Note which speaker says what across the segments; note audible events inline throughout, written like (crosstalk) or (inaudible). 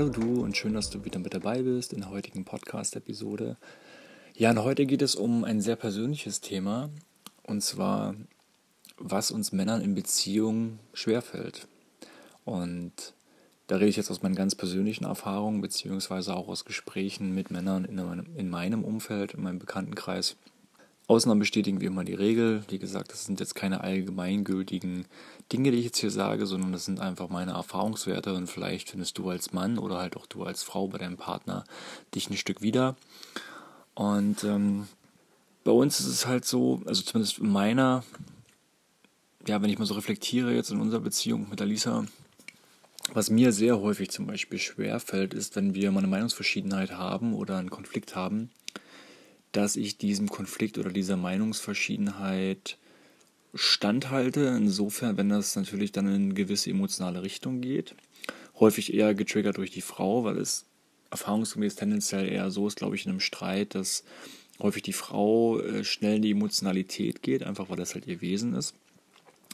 Speaker 1: Hallo du und schön, dass du wieder mit dabei bist in der heutigen Podcast-Episode. Ja, und heute geht es um ein sehr persönliches Thema und zwar, was uns Männern in Beziehungen schwerfällt. Und da rede ich jetzt aus meinen ganz persönlichen Erfahrungen, beziehungsweise auch aus Gesprächen mit Männern in meinem, in meinem Umfeld, in meinem Bekanntenkreis. Ausnahmen bestätigen wie immer die Regel. Wie gesagt, das sind jetzt keine allgemeingültigen Dinge, die ich jetzt hier sage, sondern das sind einfach meine Erfahrungswerte und vielleicht findest du als Mann oder halt auch du als Frau bei deinem Partner dich ein Stück wieder. Und ähm, bei uns ist es halt so, also zumindest in meiner, ja, wenn ich mal so reflektiere jetzt in unserer Beziehung mit Alisa, was mir sehr häufig zum Beispiel schwer fällt, ist, wenn wir mal eine Meinungsverschiedenheit haben oder einen Konflikt haben, dass ich diesem Konflikt oder dieser Meinungsverschiedenheit standhalte, insofern, wenn das natürlich dann in eine gewisse emotionale Richtung geht. Häufig eher getriggert durch die Frau, weil es erfahrungsgemäß tendenziell eher so ist, glaube ich, in einem Streit, dass häufig die Frau äh, schnell in die Emotionalität geht, einfach weil das halt ihr Wesen ist.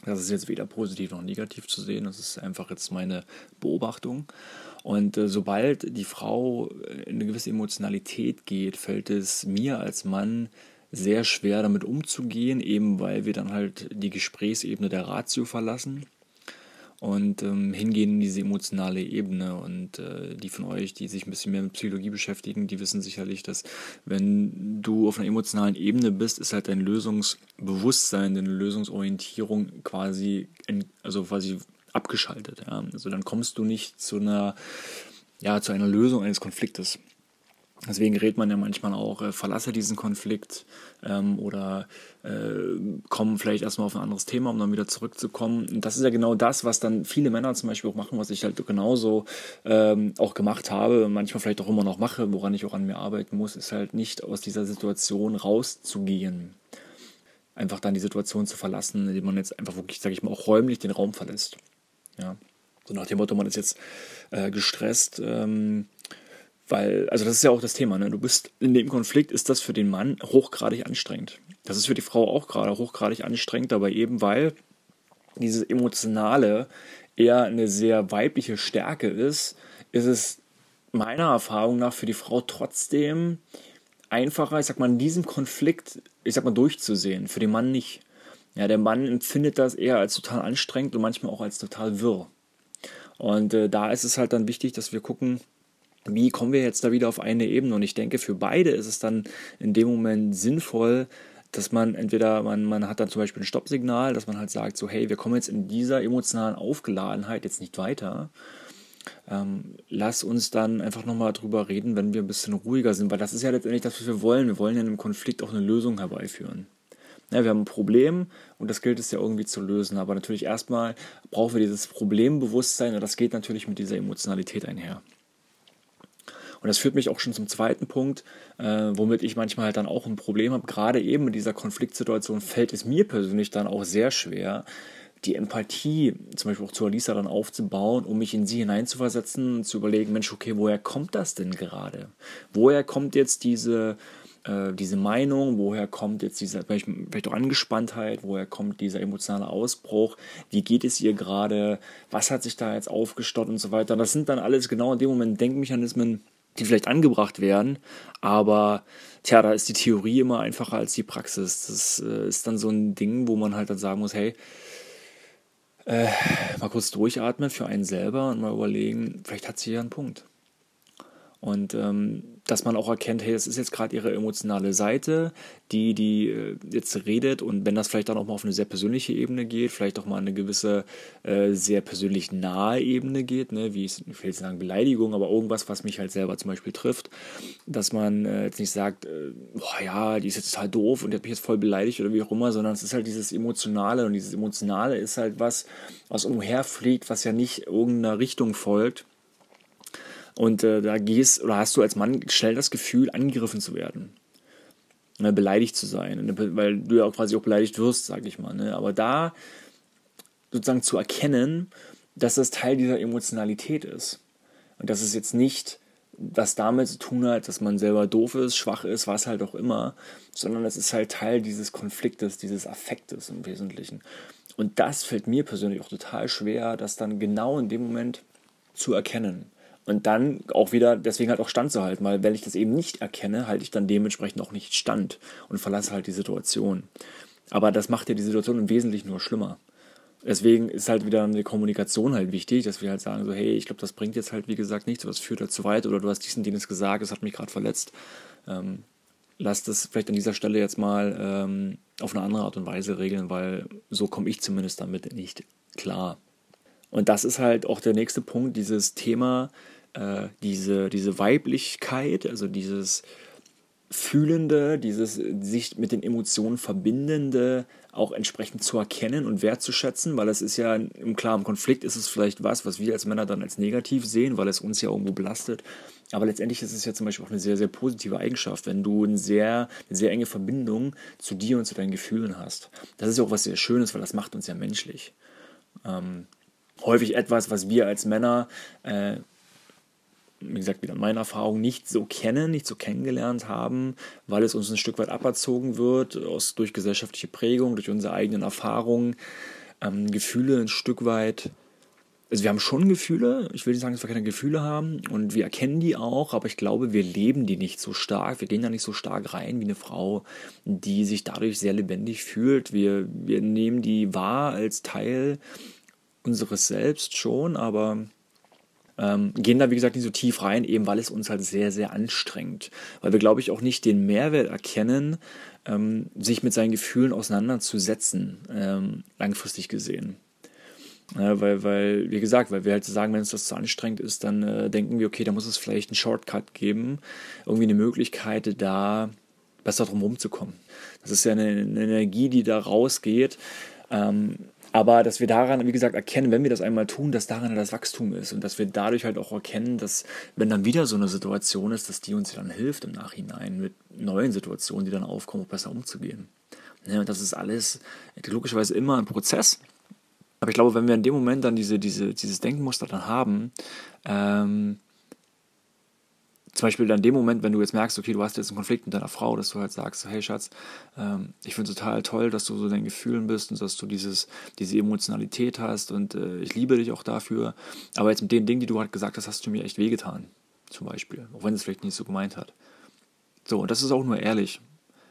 Speaker 1: Das ist jetzt weder positiv noch negativ zu sehen, das ist einfach jetzt meine Beobachtung. Und äh, sobald die Frau in eine gewisse Emotionalität geht, fällt es mir als Mann sehr schwer damit umzugehen, eben weil wir dann halt die Gesprächsebene der Ratio verlassen und ähm, hingehen in diese emotionale Ebene. Und äh, die von euch, die sich ein bisschen mehr mit Psychologie beschäftigen, die wissen sicherlich, dass wenn du auf einer emotionalen Ebene bist, ist halt dein Lösungsbewusstsein, deine Lösungsorientierung quasi, in, also quasi abgeschaltet. Ja? Also dann kommst du nicht zu einer, ja, zu einer Lösung eines Konfliktes. Deswegen redet man ja manchmal auch, äh, verlasse diesen Konflikt ähm, oder äh, komm vielleicht erstmal auf ein anderes Thema, um dann wieder zurückzukommen. Und das ist ja genau das, was dann viele Männer zum Beispiel auch machen, was ich halt genauso ähm, auch gemacht habe, manchmal vielleicht auch immer noch mache, woran ich auch an mir arbeiten muss, ist halt nicht aus dieser Situation rauszugehen. Einfach dann die Situation zu verlassen, indem man jetzt einfach wirklich, sage ich mal, auch räumlich den Raum verlässt. Ja. So nach dem Motto, man ist jetzt äh, gestresst, ähm, weil, also das ist ja auch das Thema, ne? Du bist in dem Konflikt, ist das für den Mann hochgradig anstrengend. Das ist für die Frau auch gerade hochgradig anstrengend, aber eben weil dieses Emotionale eher eine sehr weibliche Stärke ist, ist es meiner Erfahrung nach für die Frau trotzdem einfacher, ich sag mal, in diesem Konflikt, ich sag mal, durchzusehen. Für den Mann nicht. Ja, der Mann empfindet das eher als total anstrengend und manchmal auch als total wirr. Und äh, da ist es halt dann wichtig, dass wir gucken, wie kommen wir jetzt da wieder auf eine Ebene? Und ich denke, für beide ist es dann in dem Moment sinnvoll, dass man entweder, man, man hat dann zum Beispiel ein Stoppsignal, dass man halt sagt, so, hey, wir kommen jetzt in dieser emotionalen Aufgeladenheit jetzt nicht weiter. Ähm, lass uns dann einfach nochmal drüber reden, wenn wir ein bisschen ruhiger sind, weil das ist ja letztendlich das, was wir wollen. Wir wollen ja in einem Konflikt auch eine Lösung herbeiführen. Ja, wir haben ein Problem und das gilt es ja irgendwie zu lösen. Aber natürlich erstmal brauchen wir dieses Problembewusstsein und das geht natürlich mit dieser Emotionalität einher. Und das führt mich auch schon zum zweiten Punkt, äh, womit ich manchmal halt dann auch ein Problem habe. Gerade eben in dieser Konfliktsituation fällt es mir persönlich dann auch sehr schwer, die Empathie zum Beispiel auch zu Alisa dann aufzubauen, um mich in sie hineinzuversetzen und zu überlegen, Mensch, okay, woher kommt das denn gerade? Woher kommt jetzt diese, äh, diese Meinung, woher kommt jetzt diese vielleicht, vielleicht auch Angespanntheit, woher kommt dieser emotionale Ausbruch, wie geht es ihr gerade, was hat sich da jetzt aufgestaut und so weiter. Das sind dann alles genau in dem Moment Denkmechanismen, die vielleicht angebracht werden, aber tja, da ist die Theorie immer einfacher als die Praxis. Das äh, ist dann so ein Ding, wo man halt dann sagen muss, hey, äh, mal kurz durchatmen für einen selber und mal überlegen, vielleicht hat sie ja einen Punkt. Und ähm, dass man auch erkennt, hey, das ist jetzt gerade ihre emotionale Seite, die, die äh, jetzt redet. Und wenn das vielleicht dann auch mal auf eine sehr persönliche Ebene geht, vielleicht auch mal eine gewisse äh, sehr persönlich nahe Ebene geht, ne, wie ich will jetzt sagen Beleidigung, aber irgendwas, was mich halt selber zum Beispiel trifft, dass man äh, jetzt nicht sagt, äh, boah ja, die ist jetzt total doof und die hat mich jetzt voll beleidigt oder wie auch immer, sondern es ist halt dieses Emotionale und dieses Emotionale ist halt was, was umherfliegt, was ja nicht irgendeiner Richtung folgt und äh, da gehst oder hast du als Mann schnell das Gefühl, angegriffen zu werden. Ne, beleidigt zu sein. Ne, weil du ja auch quasi auch beleidigt wirst, sag ich mal. Ne? Aber da sozusagen zu erkennen, dass das Teil dieser Emotionalität ist. Und dass es jetzt nicht was damit zu tun hat, dass man selber doof ist, schwach ist, was halt auch immer, sondern es ist halt Teil dieses Konfliktes, dieses Affektes im Wesentlichen. Und das fällt mir persönlich auch total schwer, das dann genau in dem Moment zu erkennen Und dann auch wieder, deswegen halt auch standzuhalten, weil wenn ich das eben nicht erkenne, halte ich dann dementsprechend auch nicht stand und verlasse halt die Situation. Aber das macht ja die Situation im Wesentlichen nur schlimmer. Deswegen ist halt wieder eine Kommunikation halt wichtig, dass wir halt sagen, so, hey, ich glaube, das bringt jetzt halt, wie gesagt, nichts, das führt halt zu weit oder du hast diesen Dienst gesagt, es hat mich gerade verletzt. Ähm, lass das vielleicht an dieser Stelle jetzt mal ähm, auf eine andere Art und Weise regeln, weil so komme ich zumindest damit nicht klar. Und das ist halt auch der nächste Punkt, dieses Thema, äh, diese, diese Weiblichkeit, also dieses Fühlende, dieses sich mit den Emotionen verbindende auch entsprechend zu erkennen und wertzuschätzen, weil es ist ja im klaren Konflikt ist es vielleicht was, was wir als Männer dann als negativ sehen, weil es uns ja irgendwo belastet. Aber letztendlich ist es ja zum Beispiel auch eine sehr, sehr positive Eigenschaft, wenn du eine sehr, eine sehr enge Verbindung zu dir und zu deinen Gefühlen hast. Das ist ja auch was sehr Schönes, weil das macht uns ja menschlich. Ähm, häufig etwas, was wir als Männer äh, wie gesagt, wieder meine Erfahrung, nicht so kennen, nicht so kennengelernt haben, weil es uns ein Stück weit aberzogen wird, aus, durch gesellschaftliche Prägung, durch unsere eigenen Erfahrungen, ähm, Gefühle ein Stück weit. Also wir haben schon Gefühle, ich will nicht sagen, dass wir keine Gefühle haben und wir erkennen die auch, aber ich glaube, wir leben die nicht so stark, wir gehen da nicht so stark rein wie eine Frau, die sich dadurch sehr lebendig fühlt. Wir, wir nehmen die wahr als Teil unseres Selbst schon, aber ähm, gehen da, wie gesagt, nicht so tief rein, eben weil es uns halt sehr, sehr anstrengt. Weil wir, glaube ich, auch nicht den Mehrwert erkennen, ähm, sich mit seinen Gefühlen auseinanderzusetzen, ähm, langfristig gesehen. Ja, weil, weil, wie gesagt, weil wir halt sagen, wenn es das zu anstrengend ist, dann äh, denken wir, okay, da muss es vielleicht einen Shortcut geben, irgendwie eine Möglichkeit, da besser drum rumzukommen. Das ist ja eine, eine Energie, die da rausgeht. Ähm, aber dass wir daran, wie gesagt, erkennen, wenn wir das einmal tun, dass daran das Wachstum ist und dass wir dadurch halt auch erkennen, dass wenn dann wieder so eine Situation ist, dass die uns dann hilft im Nachhinein mit neuen Situationen, die dann aufkommen, auch besser umzugehen. Ja, und das ist alles logischerweise immer ein Prozess. Aber ich glaube, wenn wir in dem Moment dann diese, diese, dieses Denkmuster dann haben, ähm, zum Beispiel dann in dem Moment, wenn du jetzt merkst, okay, du hast jetzt einen Konflikt mit deiner Frau, dass du halt sagst, hey Schatz, ähm, ich finde es total toll, dass du so deinen Gefühlen bist und dass du dieses, diese Emotionalität hast und äh, ich liebe dich auch dafür. Aber jetzt mit den Dingen, die du halt gesagt hast, hast du mir echt wehgetan, zum Beispiel, auch wenn es vielleicht nicht so gemeint hat. So, und das ist auch nur ehrlich.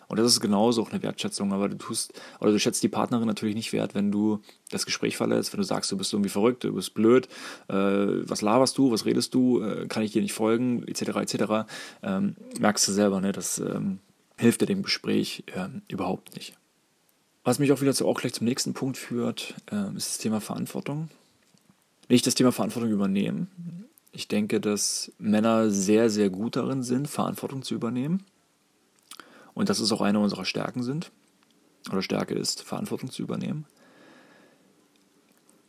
Speaker 1: Und das ist genauso auch eine Wertschätzung, aber du tust, oder du schätzt die Partnerin natürlich nicht wert, wenn du das Gespräch verlässt, wenn du sagst, du bist irgendwie verrückt, du bist blöd, äh, was laberst du, was redest du, äh, kann ich dir nicht folgen, etc., etc., ähm, merkst du selber, ne, das ähm, hilft dir dem Gespräch äh, überhaupt nicht. Was mich auch wieder zu, auch gleich zum nächsten Punkt führt, ähm, ist das Thema Verantwortung. Nicht das Thema Verantwortung übernehmen. Ich denke, dass Männer sehr, sehr gut darin sind, Verantwortung zu übernehmen und dass es auch eine unserer Stärken sind oder Stärke ist, Verantwortung zu übernehmen.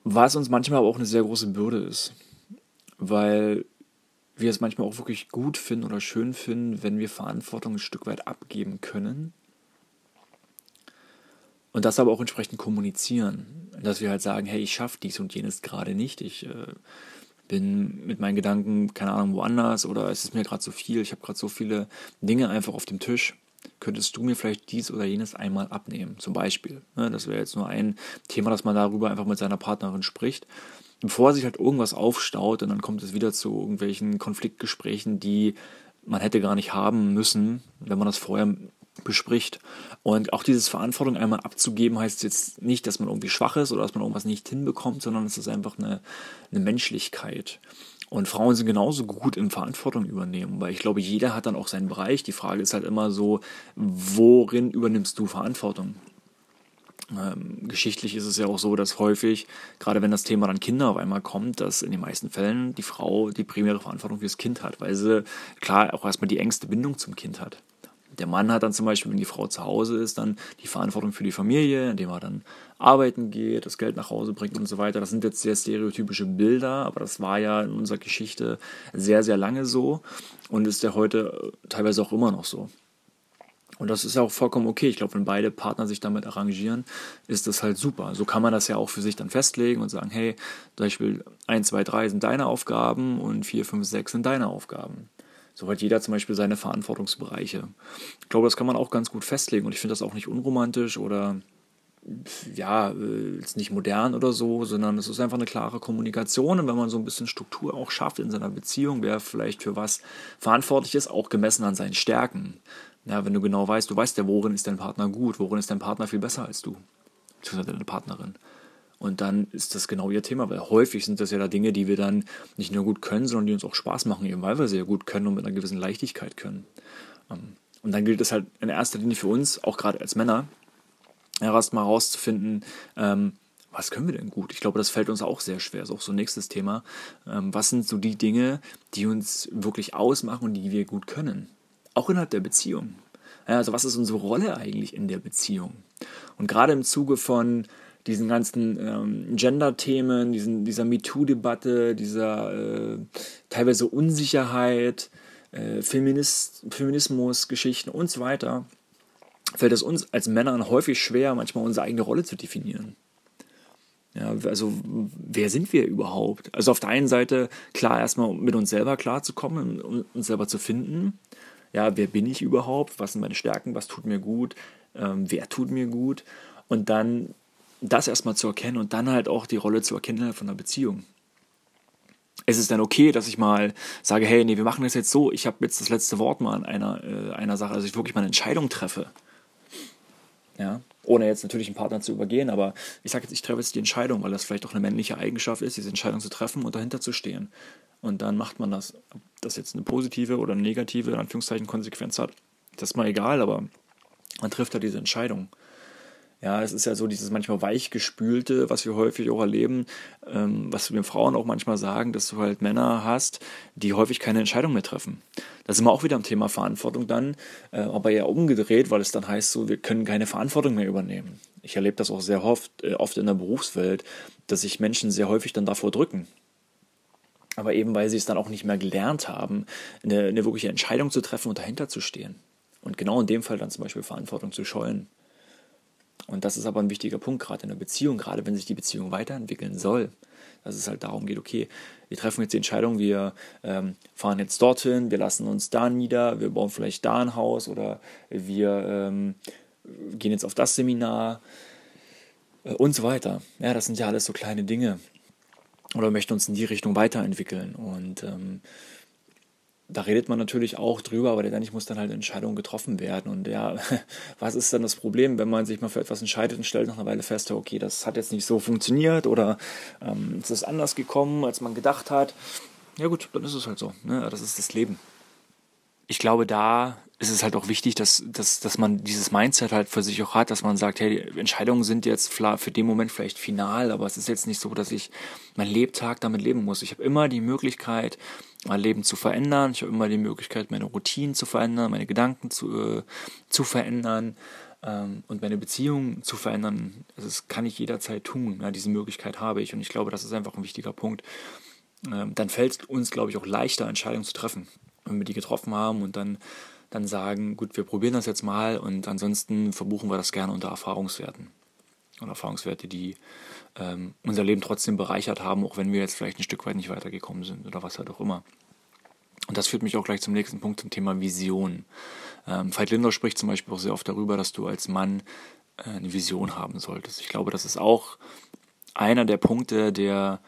Speaker 1: Was uns manchmal aber auch eine sehr große Bürde ist, weil wir es manchmal auch wirklich gut finden oder schön finden, wenn wir Verantwortung ein Stück weit abgeben können. Und das aber auch entsprechend kommunizieren, dass wir halt sagen, hey, ich schaffe dies und jenes gerade nicht, ich äh, bin mit meinen Gedanken, keine Ahnung, woanders oder es ist mir gerade so viel, ich habe gerade so viele Dinge einfach auf dem Tisch könntest du mir vielleicht dies oder jenes einmal abnehmen, zum Beispiel. Ne, das wäre jetzt nur ein Thema, dass man darüber einfach mit seiner Partnerin spricht, bevor sich halt irgendwas aufstaut und dann kommt es wieder zu irgendwelchen Konfliktgesprächen, die man hätte gar nicht haben müssen, wenn man das vorher bespricht. Und auch dieses Verantwortung einmal abzugeben, heißt jetzt nicht, dass man irgendwie schwach ist oder dass man irgendwas nicht hinbekommt, sondern es ist einfach eine, eine Menschlichkeit. Und Frauen sind genauso gut im Verantwortung übernehmen, weil ich glaube, jeder hat dann auch seinen Bereich. Die Frage ist halt immer so, worin übernimmst du Verantwortung? Ähm, geschichtlich ist es ja auch so, dass häufig, gerade wenn das Thema dann Kinder auf einmal kommt, dass in den meisten Fällen die Frau die primäre Verantwortung fürs Kind hat, weil sie klar auch erstmal die engste Bindung zum Kind hat. Der Mann hat dann zum Beispiel, wenn die Frau zu Hause ist, dann die Verantwortung für die Familie, indem er dann arbeiten geht, das Geld nach Hause bringt und so weiter. Das sind jetzt sehr stereotypische Bilder, aber das war ja in unserer Geschichte sehr, sehr lange so und ist ja heute teilweise auch immer noch so. Und das ist ja auch vollkommen okay. Ich glaube, wenn beide Partner sich damit arrangieren, ist das halt super. So kann man das ja auch für sich dann festlegen und sagen, hey, zum Beispiel 1, 2, 3 sind deine Aufgaben und 4, 5, 6 sind deine Aufgaben. So hat jeder zum Beispiel seine Verantwortungsbereiche. Ich glaube, das kann man auch ganz gut festlegen und ich finde das auch nicht unromantisch oder ja, äh, jetzt nicht modern oder so, sondern es ist einfach eine klare Kommunikation. Und wenn man so ein bisschen Struktur auch schafft in seiner Beziehung, wer vielleicht für was verantwortlich ist, auch gemessen an seinen Stärken. Ja, wenn du genau weißt, du weißt ja, worin ist dein Partner gut, worin ist dein Partner viel besser als du, beziehungsweise deine Partnerin. Und dann ist das genau ihr Thema, weil häufig sind das ja da Dinge, die wir dann nicht nur gut können, sondern die uns auch Spaß machen, eben weil wir sie ja gut können und mit einer gewissen Leichtigkeit können. Ähm, und dann gilt es halt in erster Linie für uns, auch gerade als Männer, erstmal herauszufinden, ähm, was können wir denn gut? Ich glaube, das fällt uns auch sehr schwer. Das ist auch so ein nächstes Thema. Ähm, was sind so die Dinge, die uns wirklich ausmachen und die wir gut können? Auch innerhalb der Beziehung. Also was ist unsere Rolle eigentlich in der Beziehung? Und gerade im Zuge von diesen ganzen ähm, Gender-Themen, dieser MeToo-Debatte, dieser äh, teilweise Unsicherheit, äh, Feminismus-Geschichten und so weiter, fällt es uns als Männern häufig schwer, manchmal unsere eigene Rolle zu definieren. Ja, also wer sind wir überhaupt? Also auf der einen Seite klar erstmal mit uns selber klarzukommen und uns selber zu finden. Ja, wer bin ich überhaupt? Was sind meine Stärken? Was tut mir gut? Ähm, wer tut mir gut? Und dann das erstmal zu erkennen und dann halt auch die Rolle zu erkennen von einer Beziehung. Es ist dann okay, dass ich mal sage, hey, nee, wir machen das jetzt so, ich habe jetzt das letzte Wort mal an einer, äh, einer Sache, also ich wirklich mal eine Entscheidung treffe. Ja, ohne jetzt natürlich einen Partner zu übergehen, aber ich sage jetzt, ich treffe jetzt die Entscheidung, weil das vielleicht auch eine männliche Eigenschaft ist, diese Entscheidung zu treffen und dahinter zu stehen. Und dann macht man das. Ob das jetzt eine positive oder eine negative, in Anführungszeichen, Konsequenz hat, das ist mal egal, aber man trifft da diese Entscheidung. Ja, es ist ja so dieses manchmal weichgespülte, was wir häufig auch erleben, ähm, was wir Frauen auch manchmal sagen, dass du halt Männer hast, die häufig keine Entscheidung mehr treffen. Da sind wir auch wieder am Thema Verantwortung dann, äh, aber ja umgedreht, weil es dann heißt so, wir können keine Verantwortung mehr übernehmen. Ich erlebe das auch sehr oft, äh, oft in der Berufswelt, dass sich Menschen sehr häufig dann davor drücken. Aber eben, weil sie es dann auch nicht mehr gelernt haben, eine, eine wirkliche Entscheidung zu treffen und dahinter zu stehen. Und genau in dem Fall dann zum Beispiel Verantwortung zu scheuen. Und das ist aber ein wichtiger Punkt, gerade in der Beziehung, gerade wenn sich die Beziehung weiterentwickeln soll. Dass es halt darum geht, okay, wir treffen jetzt die Entscheidung, wir ähm, fahren jetzt dorthin, wir lassen uns da nieder, wir bauen vielleicht da ein Haus oder wir ähm, gehen jetzt auf das Seminar äh, und so weiter. Ja, das sind ja alles so kleine Dinge. Oder möchten uns in die Richtung weiterentwickeln. Und ähm, da redet man natürlich auch drüber, aber letztendlich muss dann halt eine Entscheidung getroffen werden. Und ja, (laughs) was ist dann das Problem, wenn man sich mal für etwas entscheidet und stellt nach einer Weile fest, okay, das hat jetzt nicht so funktioniert oder ähm, es ist anders gekommen, als man gedacht hat. Ja gut, dann ist es halt so. Ne? Das ist das Leben. Ich glaube, da ist es halt auch wichtig, dass, dass, dass man dieses Mindset halt für sich auch hat, dass man sagt, hey, Entscheidungen sind jetzt für den Moment vielleicht final, aber es ist jetzt nicht so, dass ich mein Lebtag damit leben muss. Ich habe immer die Möglichkeit, mein Leben zu verändern. Ich habe immer die Möglichkeit, meine Routinen zu verändern, meine Gedanken zu, äh, zu verändern ähm, und meine Beziehungen zu verändern. Also das kann ich jederzeit tun. Ja, diese Möglichkeit habe ich und ich glaube, das ist einfach ein wichtiger Punkt. Ähm, dann fällt es uns, glaube ich, auch leichter, Entscheidungen zu treffen, wenn wir die getroffen haben und dann dann sagen, gut, wir probieren das jetzt mal und ansonsten verbuchen wir das gerne unter Erfahrungswerten. Und Erfahrungswerte, die ähm, unser Leben trotzdem bereichert haben, auch wenn wir jetzt vielleicht ein Stück weit nicht weitergekommen sind oder was halt auch immer. Und das führt mich auch gleich zum nächsten Punkt, zum Thema Vision. Ähm, Veit Lindau spricht zum Beispiel auch sehr oft darüber, dass du als Mann äh, eine Vision haben solltest. Ich glaube, das ist auch einer der Punkte, der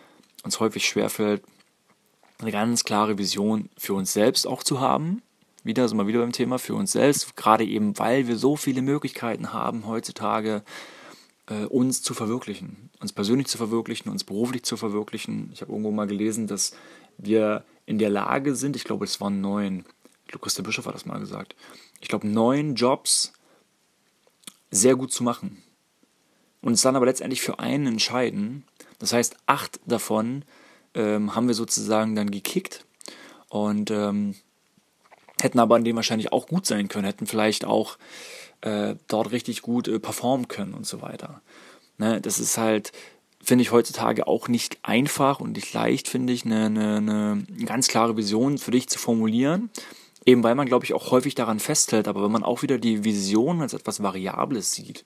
Speaker 1: uns häufig schwerfällt, eine ganz klare Vision für uns selbst auch zu haben. Wieder sind wir wieder beim Thema für uns selbst, gerade eben, weil wir so viele Möglichkeiten haben heutzutage, uns zu verwirklichen, uns persönlich zu verwirklichen, uns beruflich zu verwirklichen. Ich habe irgendwo mal gelesen, dass wir in der Lage sind, ich glaube, es waren neun, glaube, Christa Bischof hat das mal gesagt, ich glaube, neun Jobs sehr gut zu machen. Und uns dann aber letztendlich für einen entscheiden. Das heißt, acht davon ähm, haben wir sozusagen dann gekickt und ähm, hätten aber an dem wahrscheinlich auch gut sein können, hätten vielleicht auch äh, dort richtig gut äh, performen können und so weiter. Ne, das ist halt, finde ich heutzutage auch nicht einfach und nicht leicht, finde ich, eine, eine, eine ganz klare Vision für dich zu formulieren. Eben weil man, glaube ich, auch häufig daran festhält, aber wenn man auch wieder die Vision als etwas Variables sieht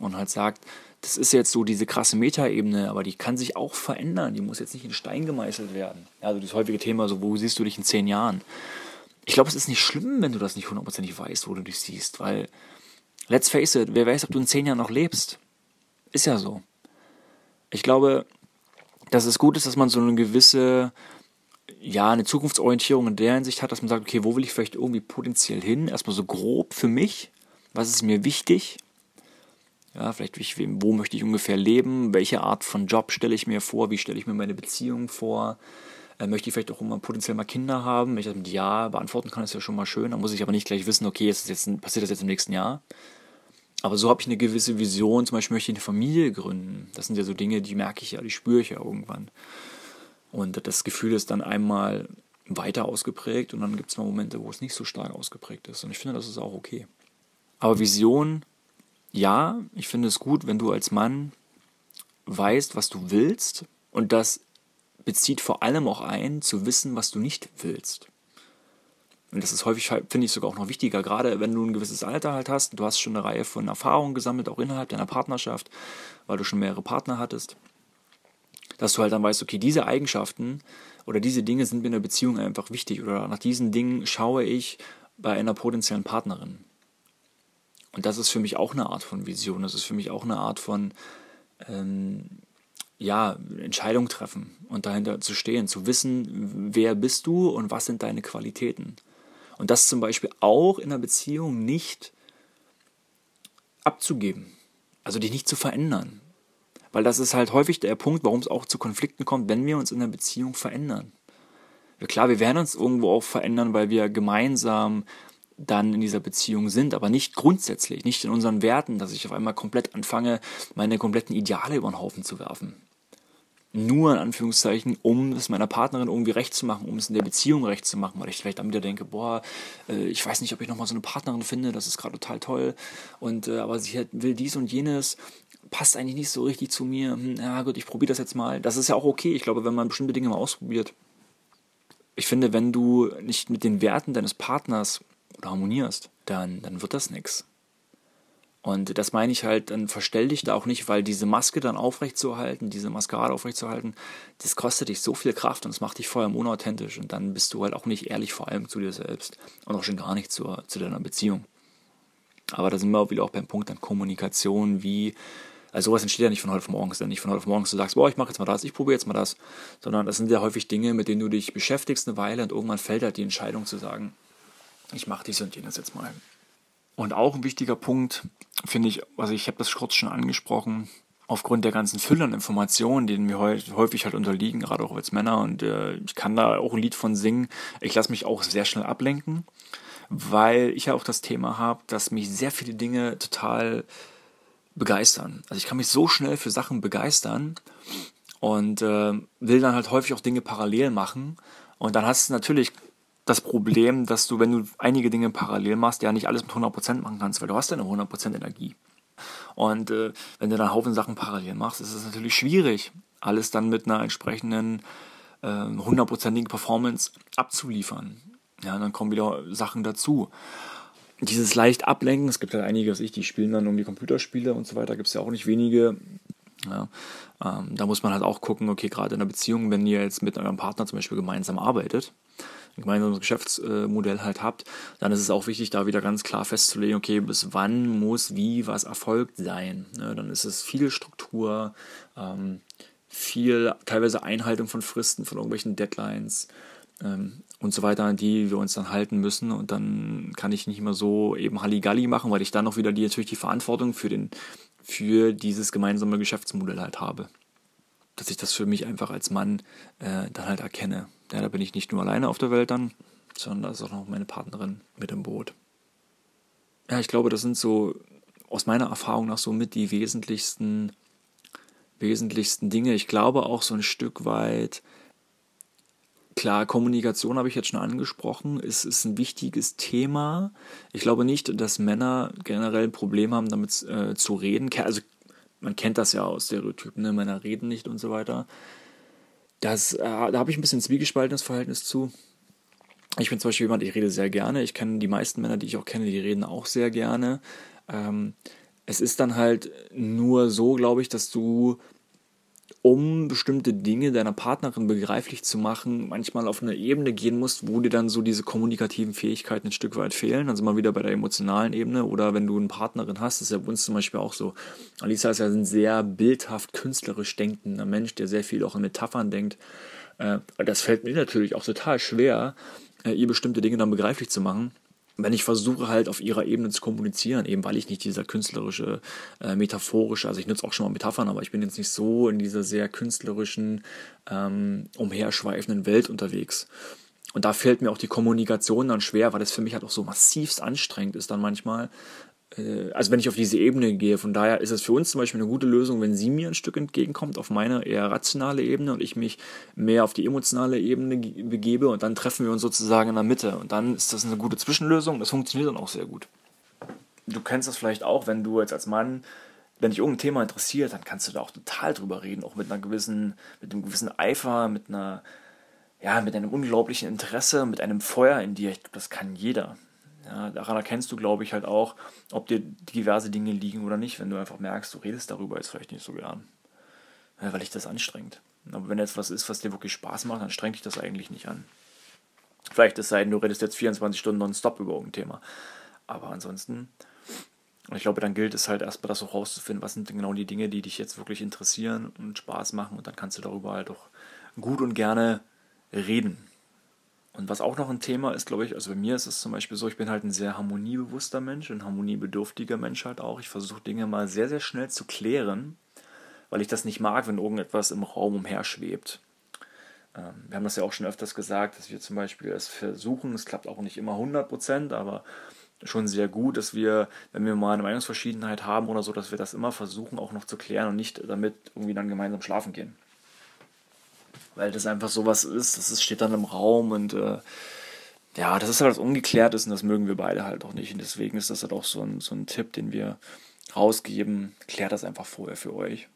Speaker 1: und halt sagt, das ist jetzt so diese krasse Metaebene, aber die kann sich auch verändern, die muss jetzt nicht in Stein gemeißelt werden. Also das häufige Thema, so wo siehst du dich in zehn Jahren? Ich glaube, es ist nicht schlimm, wenn du das nicht hundertprozentig weißt, wo du dich siehst, weil let's face it, wer weiß, ob du in zehn Jahren noch lebst. Ist ja so. Ich glaube, dass es gut ist, dass man so eine gewisse, ja, eine Zukunftsorientierung in der Hinsicht hat, dass man sagt, okay, wo will ich vielleicht irgendwie potenziell hin? Erstmal so grob für mich. Was ist mir wichtig? Ja, vielleicht, wo möchte ich ungefähr leben? Welche Art von Job stelle ich mir vor? Wie stelle ich mir meine Beziehung vor? Äh, möchte ich vielleicht auch immer potenziell mal Kinder haben? Wenn ich das mit Ja beantworten kann, ist ja schon mal schön. Dann muss ich aber nicht gleich wissen, okay, ist das jetzt, passiert das jetzt im nächsten Jahr? Aber so habe ich eine gewisse Vision, zum Beispiel möchte ich eine Familie gründen. Das sind ja so Dinge, die merke ich ja, die spüre ich ja irgendwann. Und das Gefühl ist dann einmal weiter ausgeprägt und dann gibt es mal Momente, wo es nicht so stark ausgeprägt ist. Und ich finde, das ist auch okay. Aber Vision, ja, ich finde es gut, wenn du als Mann weißt, was du willst und das bezieht vor allem auch ein, zu wissen, was du nicht willst. Und das ist häufig, finde ich, sogar auch noch wichtiger, gerade wenn du ein gewisses Alter halt hast. Du hast schon eine Reihe von Erfahrungen gesammelt, auch innerhalb deiner Partnerschaft, weil du schon mehrere Partner hattest. Dass du halt dann weißt, okay, diese Eigenschaften oder diese Dinge sind mir in der Beziehung einfach wichtig oder nach diesen Dingen schaue ich bei einer potenziellen Partnerin. Und das ist für mich auch eine Art von Vision. Das ist für mich auch eine Art von ähm, ja, Entscheidung treffen und dahinter zu stehen, zu wissen, wer bist du und was sind deine Qualitäten. Und das zum Beispiel auch in einer Beziehung nicht abzugeben, also dich nicht zu verändern. Weil das ist halt häufig der Punkt, warum es auch zu Konflikten kommt, wenn wir uns in der Beziehung verändern. Ja, klar, wir werden uns irgendwo auch verändern, weil wir gemeinsam dann in dieser Beziehung sind, aber nicht grundsätzlich, nicht in unseren Werten, dass ich auf einmal komplett anfange, meine kompletten Ideale über den Haufen zu werfen nur in Anführungszeichen, um es meiner Partnerin irgendwie recht zu machen, um es in der Beziehung recht zu machen, weil ich vielleicht dann wieder denke, boah, äh, ich weiß nicht, ob ich nochmal so eine Partnerin finde, das ist gerade total toll, und äh, aber sie will dies und jenes, passt eigentlich nicht so richtig zu mir, hm, ja gut, ich probiere das jetzt mal. Das ist ja auch okay, ich glaube, wenn man bestimmte Dinge mal ausprobiert. Ich finde, wenn du nicht mit den Werten deines Partners oder harmonierst, dann, dann wird das nichts. Und das meine ich halt, dann verstell dich da auch nicht, weil diese Maske dann aufrechtzuerhalten, diese Maskerade aufrechtzuerhalten, das kostet dich so viel Kraft und es macht dich vor allem unauthentisch. Und dann bist du halt auch nicht ehrlich, vor allem zu dir selbst und auch schon gar nicht zur, zu deiner Beziehung. Aber da sind wir auch wieder auch beim Punkt an Kommunikation, wie, also sowas entsteht ja nicht von heute auf morgen, ist nicht von heute auf morgen, du sagst, boah, ich mache jetzt mal das, ich probiere jetzt mal das, sondern das sind ja häufig Dinge, mit denen du dich beschäftigst eine Weile und irgendwann fällt halt die Entscheidung zu sagen, ich mache dies und jenes jetzt mal. Und auch ein wichtiger Punkt, finde ich, also ich habe das kurz schon angesprochen, aufgrund der ganzen Fülle an Informationen, denen wir häufig halt unterliegen, gerade auch als Männer. Und äh, ich kann da auch ein Lied von singen. Ich lasse mich auch sehr schnell ablenken, weil ich ja auch das Thema habe, dass mich sehr viele Dinge total begeistern. Also ich kann mich so schnell für Sachen begeistern und äh, will dann halt häufig auch Dinge parallel machen. Und dann hast du natürlich das Problem, dass du, wenn du einige Dinge parallel machst, ja nicht alles mit 100% machen kannst, weil du hast ja eine 100% Energie. Und äh, wenn du dann einen Haufen Sachen parallel machst, ist es natürlich schwierig, alles dann mit einer entsprechenden hundertprozentigen äh, Performance abzuliefern. Ja, dann kommen wieder Sachen dazu. Dieses leicht ablenken, es gibt halt einige, was ich, die spielen dann irgendwie Computerspiele und so weiter, gibt es ja auch nicht wenige. Ja, ähm, da muss man halt auch gucken, okay, gerade in einer Beziehung, wenn ihr jetzt mit eurem Partner zum Beispiel gemeinsam arbeitet, ein gemeinsames Geschäftsmodell halt habt, dann ist es auch wichtig, da wieder ganz klar festzulegen, okay, bis wann muss wie was erfolgt sein. Ja, dann ist es viel Struktur, ähm, viel teilweise Einhaltung von Fristen, von irgendwelchen Deadlines ähm, und so weiter, an die wir uns dann halten müssen. Und dann kann ich nicht immer so eben Halligalli machen, weil ich dann noch wieder die, natürlich die Verantwortung für, den, für dieses gemeinsame Geschäftsmodell halt habe. Dass ich das für mich einfach als Mann äh, dann halt erkenne. Ja, da bin ich nicht nur alleine auf der Welt dann, sondern da ist auch noch meine Partnerin mit im Boot. Ja, ich glaube, das sind so aus meiner Erfahrung nach so mit die wesentlichsten, wesentlichsten Dinge. Ich glaube auch so ein Stück weit, klar, Kommunikation habe ich jetzt schon angesprochen, ist, ist ein wichtiges Thema. Ich glaube nicht, dass Männer generell ein Problem haben, damit äh, zu reden. Also man kennt das ja aus Stereotypen, ne? Männer reden nicht und so weiter. Das, äh, da habe ich ein bisschen zwiegespaltenes Verhältnis zu. Ich bin zum Beispiel jemand, ich rede sehr gerne. Ich kenne die meisten Männer, die ich auch kenne, die reden auch sehr gerne. Ähm, es ist dann halt nur so, glaube ich, dass du um bestimmte Dinge deiner Partnerin begreiflich zu machen, manchmal auf eine Ebene gehen musst, wo dir dann so diese kommunikativen Fähigkeiten ein Stück weit fehlen. Also mal wieder bei der emotionalen Ebene oder wenn du eine Partnerin hast, ist ja bei uns zum Beispiel auch so. Alisa ist ja ein sehr bildhaft künstlerisch denkender Mensch, der sehr viel auch in Metaphern denkt. Äh, das fällt mir natürlich auch total schwer, äh, ihr bestimmte Dinge dann begreiflich zu machen wenn ich versuche halt auf ihrer Ebene zu kommunizieren, eben weil ich nicht dieser künstlerische, äh, metaphorische, also ich nutze auch schon mal Metaphern, aber ich bin jetzt nicht so in dieser sehr künstlerischen, ähm, umherschweifenden Welt unterwegs. Und da fällt mir auch die Kommunikation dann schwer, weil das für mich halt auch so massivst anstrengend ist dann manchmal, also wenn ich auf diese Ebene gehe, von daher ist es für uns zum Beispiel eine gute Lösung, wenn sie mir ein Stück entgegenkommt auf meine eher rationale Ebene und ich mich mehr auf die emotionale Ebene begebe und dann treffen wir uns sozusagen in der Mitte und dann ist das eine gute Zwischenlösung, das funktioniert dann auch sehr gut. Du kennst das vielleicht auch, wenn du jetzt als Mann wenn dich irgendein Thema interessiert, dann kannst du da auch total drüber reden, auch mit einer gewissen, mit einem gewissen Eifer, mit einer, ja, mit einem unglaublichen Interesse, mit einem Feuer in dir. Ich glaube, das kann jeder. Ja, daran erkennst du, glaube ich, halt auch, ob dir diverse Dinge liegen oder nicht, wenn du einfach merkst, du redest darüber jetzt vielleicht nicht so gern. Ja, weil dich das anstrengt. Aber wenn jetzt was ist, was dir wirklich Spaß macht, dann strengt dich das eigentlich nicht an. Vielleicht es sei denn, du redest jetzt 24 Stunden nonstop über irgendein Thema. Aber ansonsten, ich glaube, dann gilt es halt erstmal das auch rauszufinden, was sind denn genau die Dinge, die dich jetzt wirklich interessieren und Spaß machen. Und dann kannst du darüber halt auch gut und gerne reden. Und was auch noch ein Thema ist, glaube ich, also bei mir ist es zum Beispiel so, ich bin halt ein sehr harmoniebewusster Mensch, ein harmoniebedürftiger Mensch halt auch. Ich versuche Dinge mal sehr, sehr schnell zu klären, weil ich das nicht mag, wenn irgendetwas im Raum umherschwebt. Ähm, wir haben das ja auch schon öfters gesagt, dass wir zum Beispiel es versuchen, es klappt auch nicht immer 100%, aber schon sehr gut, dass wir, wenn wir mal eine Meinungsverschiedenheit haben oder so, dass wir das immer versuchen auch noch zu klären und nicht damit irgendwie dann gemeinsam schlafen gehen weil das einfach sowas ist, das steht dann im Raum und äh, ja, das ist halt was Ungeklärtes und das mögen wir beide halt auch nicht. Und deswegen ist das halt auch so ein, so ein Tipp, den wir rausgeben. Klärt das einfach vorher für euch.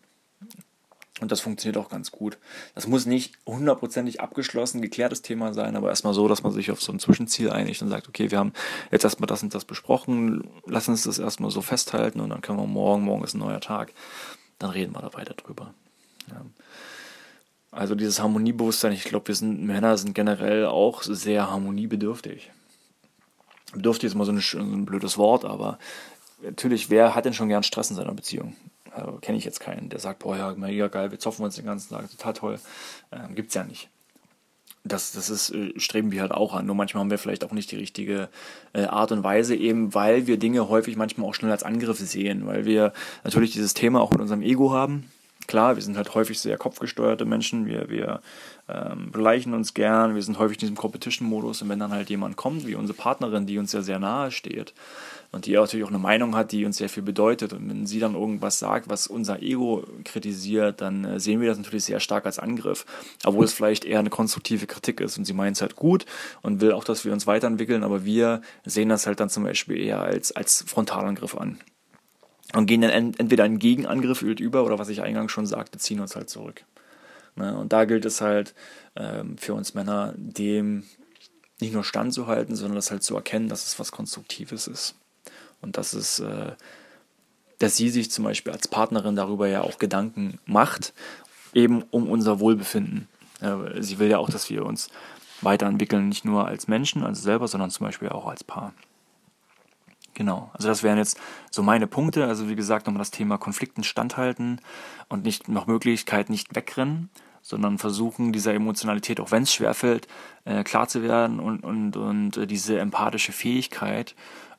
Speaker 1: Und das funktioniert auch ganz gut. Das muss nicht hundertprozentig abgeschlossen, geklärtes Thema sein, aber erstmal so, dass man sich auf so ein Zwischenziel einigt und sagt, okay, wir haben jetzt erstmal das und das besprochen, lass uns das erstmal so festhalten und dann können wir morgen, morgen ist ein neuer Tag, dann reden wir da weiter drüber. Ja. Also dieses Harmoniebewusstsein, ich glaube, wir sind Männer sind generell auch sehr harmoniebedürftig. Bedürftig ist immer so ein, so ein blödes Wort, aber natürlich, wer hat denn schon gern Stress in seiner Beziehung? Also, Kenne ich jetzt keinen, der sagt, boah, ja, mega geil, wir zoffen uns den ganzen Tag, total toll. Ähm, gibt's ja nicht. Das, das ist, äh, streben wir halt auch an. Nur manchmal haben wir vielleicht auch nicht die richtige äh, Art und Weise, eben weil wir Dinge häufig manchmal auch schnell als Angriff sehen, weil wir natürlich dieses Thema auch mit unserem Ego haben klar, wir sind halt häufig sehr kopfgesteuerte Menschen, wir, wir ähm, beleichen uns gern, wir sind häufig in diesem Competition-Modus. Und wenn dann halt jemand kommt, wie unsere Partnerin, die uns ja sehr nahe steht und die natürlich auch eine Meinung hat, die uns sehr viel bedeutet und wenn sie dann irgendwas sagt, was unser Ego kritisiert, dann äh, sehen wir das natürlich sehr stark als Angriff, obwohl es vielleicht eher eine konstruktive Kritik ist. Und sie meint es halt gut und will auch, dass wir uns weiterentwickeln, aber wir sehen das halt dann zum Beispiel eher als, als Frontalangriff an und gehen dann entweder einen Gegenangriff über oder was ich eingangs schon sagte, ziehen uns halt zurück. Ne? Und da gilt es halt ähm, für uns Männer, dem nicht nur standzuhalten, sondern das halt zu erkennen, dass es was Konstruktives ist. Und dass es, äh, dass sie sich zum Beispiel als Partnerin darüber ja auch Gedanken macht, eben um unser Wohlbefinden. Ja, sie will ja auch, dass wir uns weiterentwickeln, nicht nur als Menschen, also selber, sondern zum Beispiel auch als Paar. Genau, also das wären jetzt so meine Punkte. Also wie gesagt, nochmal das Thema Konflikten standhalten und nicht nach Möglichkeit nicht wegrennen, sondern versuchen, dieser Emotionalität, auch wenn es schwerfällt, äh, klar zu werden und, und, und äh, diese empathische Fähigkeit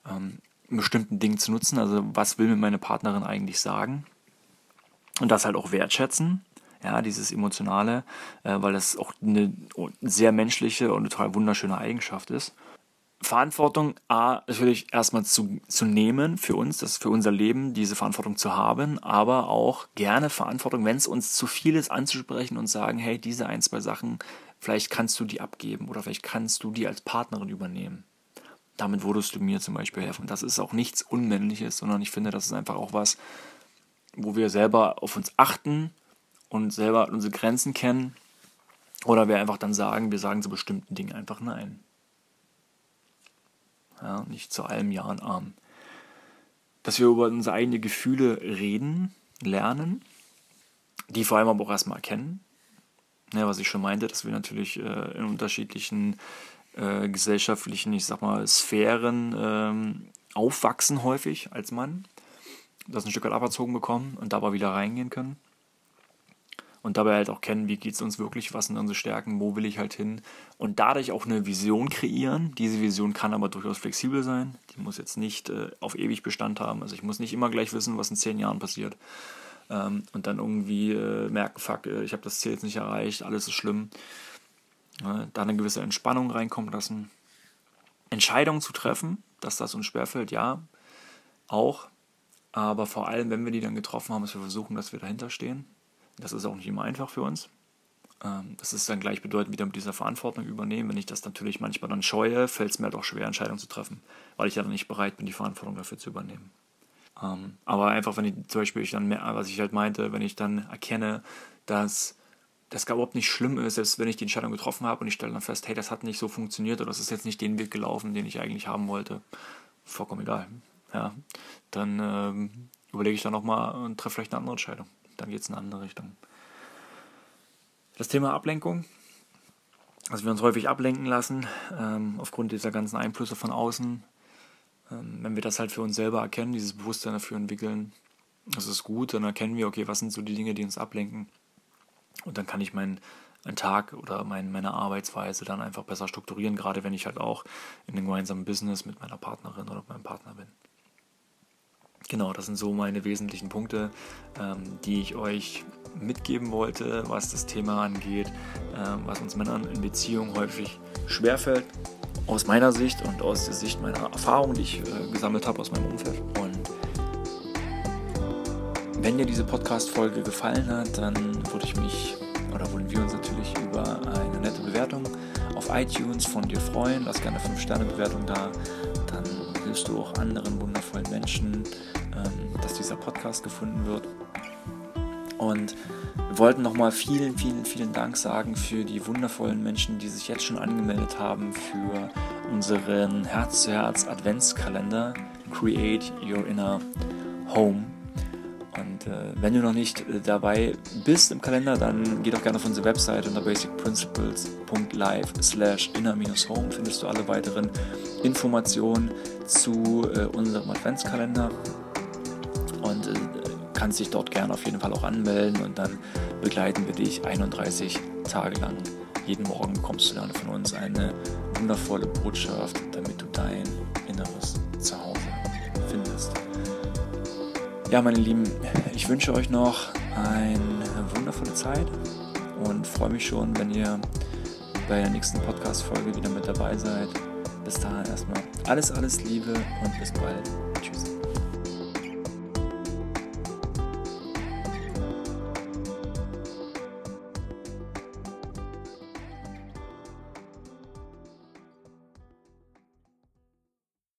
Speaker 1: ähm, bestimmten Dingen zu nutzen. Also was will mir meine Partnerin eigentlich sagen? Und das halt auch wertschätzen. Ja, dieses Emotionale, äh, weil das auch eine sehr menschliche und total wunderschöne Eigenschaft ist. Verantwortung A, natürlich erstmal zu, zu nehmen für uns, das für unser Leben, diese Verantwortung zu haben, aber auch gerne Verantwortung, wenn es uns zu viel ist, anzusprechen und sagen, hey, diese ein, zwei Sachen, vielleicht kannst du die abgeben oder vielleicht kannst du die als Partnerin übernehmen. Damit würdest du mir zum Beispiel helfen. Das ist auch nichts Unmännliches, sondern ich finde, das ist einfach auch was, wo wir selber auf uns achten und selber unsere Grenzen kennen. Oder wir einfach dann sagen, wir sagen zu bestimmten Dingen einfach Nein ja, nicht zu allem Ja und Arm. Dass wir über unsere eigenen Gefühle reden, lernen, die vor allem aber auch erstmal erkennen. Ja, was ich schon meinte, dass wir natürlich äh, in unterschiedlichen äh, gesellschaftlichen, ich sag mal, Sphären ähm, aufwachsen häufig als Mann, das ein Stück weit aberzogen bekommen und dabei wieder reingehen können. Und dabei halt auch kennen, wie geht es uns wirklich, was sind unsere Stärken, wo will ich halt hin. Und dadurch auch eine Vision kreieren. Diese Vision kann aber durchaus flexibel sein. Die muss jetzt nicht äh, auf ewig Bestand haben. Also ich muss nicht immer gleich wissen, was in zehn Jahren passiert. Ähm, und dann irgendwie äh, merken, fuck, äh, ich habe das Ziel jetzt nicht erreicht, alles ist schlimm. Äh, da eine gewisse Entspannung reinkommen lassen. Entscheidungen zu treffen, dass das uns schwerfällt, ja, auch. Aber vor allem, wenn wir die dann getroffen haben, dass wir versuchen, dass wir dahinter stehen. Das ist auch nicht immer einfach für uns. Ähm, das ist dann gleichbedeutend wieder mit dieser Verantwortung übernehmen. Wenn ich das natürlich manchmal dann scheue, fällt es mir halt auch schwer, Entscheidungen zu treffen, weil ich ja dann nicht bereit bin, die Verantwortung dafür zu übernehmen. Ähm, aber einfach, wenn ich zum Beispiel, ich dann, was ich halt meinte, wenn ich dann erkenne, dass das gar überhaupt nicht schlimm ist, selbst wenn ich die Entscheidung getroffen habe und ich stelle dann fest, hey, das hat nicht so funktioniert oder das ist jetzt nicht den Weg gelaufen, den ich eigentlich haben wollte. Vollkommen egal. Ja, dann ähm, überlege ich dann nochmal und treffe vielleicht eine andere Entscheidung. Dann geht es in eine andere Richtung. Das Thema Ablenkung, dass wir uns häufig ablenken lassen ähm, aufgrund dieser ganzen Einflüsse von außen. Ähm, wenn wir das halt für uns selber erkennen, dieses Bewusstsein dafür entwickeln, das ist gut, dann erkennen wir, okay, was sind so die Dinge, die uns ablenken und dann kann ich meinen meinen Tag oder mein, meine Arbeitsweise dann einfach besser strukturieren, gerade wenn ich halt auch in einem gemeinsamen Business mit meiner Partnerin oder meinem Partner bin. Genau, das sind so meine wesentlichen Punkte, ähm, die ich euch mitgeben wollte, was das Thema angeht, ähm, was uns Männern in Beziehungen häufig schwerfällt, aus meiner Sicht und aus der Sicht meiner Erfahrungen, die ich äh, gesammelt habe aus meinem Umfeld. Und wenn dir diese Podcast-Folge gefallen hat, dann würde ich mich oder würden wir uns natürlich über eine nette Bewertung auf iTunes von dir freuen. Lass gerne 5-Sterne-Bewertung da. Hilfst du auch anderen wundervollen Menschen, ähm, dass dieser Podcast gefunden wird. Und wir wollten nochmal vielen, vielen, vielen Dank sagen für die wundervollen Menschen, die sich jetzt schon angemeldet haben für unseren Herz-zu-Herz-Adventskalender Create Your Inner Home. Und äh, wenn du noch nicht äh, dabei bist im Kalender, dann geh doch gerne auf unsere Website unter basicprinciples.live slash inner-home findest du alle weiteren Informationen zu äh, unserem Adventskalender und äh, kannst dich dort gerne auf jeden Fall auch anmelden und dann begleiten wir dich 31 Tage lang. Jeden Morgen bekommst du dann von uns eine wundervolle Botschaft, damit du dein inneres Ja, meine Lieben, ich wünsche euch noch eine wundervolle Zeit und freue mich schon, wenn ihr bei der nächsten Podcast-Folge wieder mit dabei seid. Bis dahin erstmal alles, alles Liebe und bis bald. Tschüss.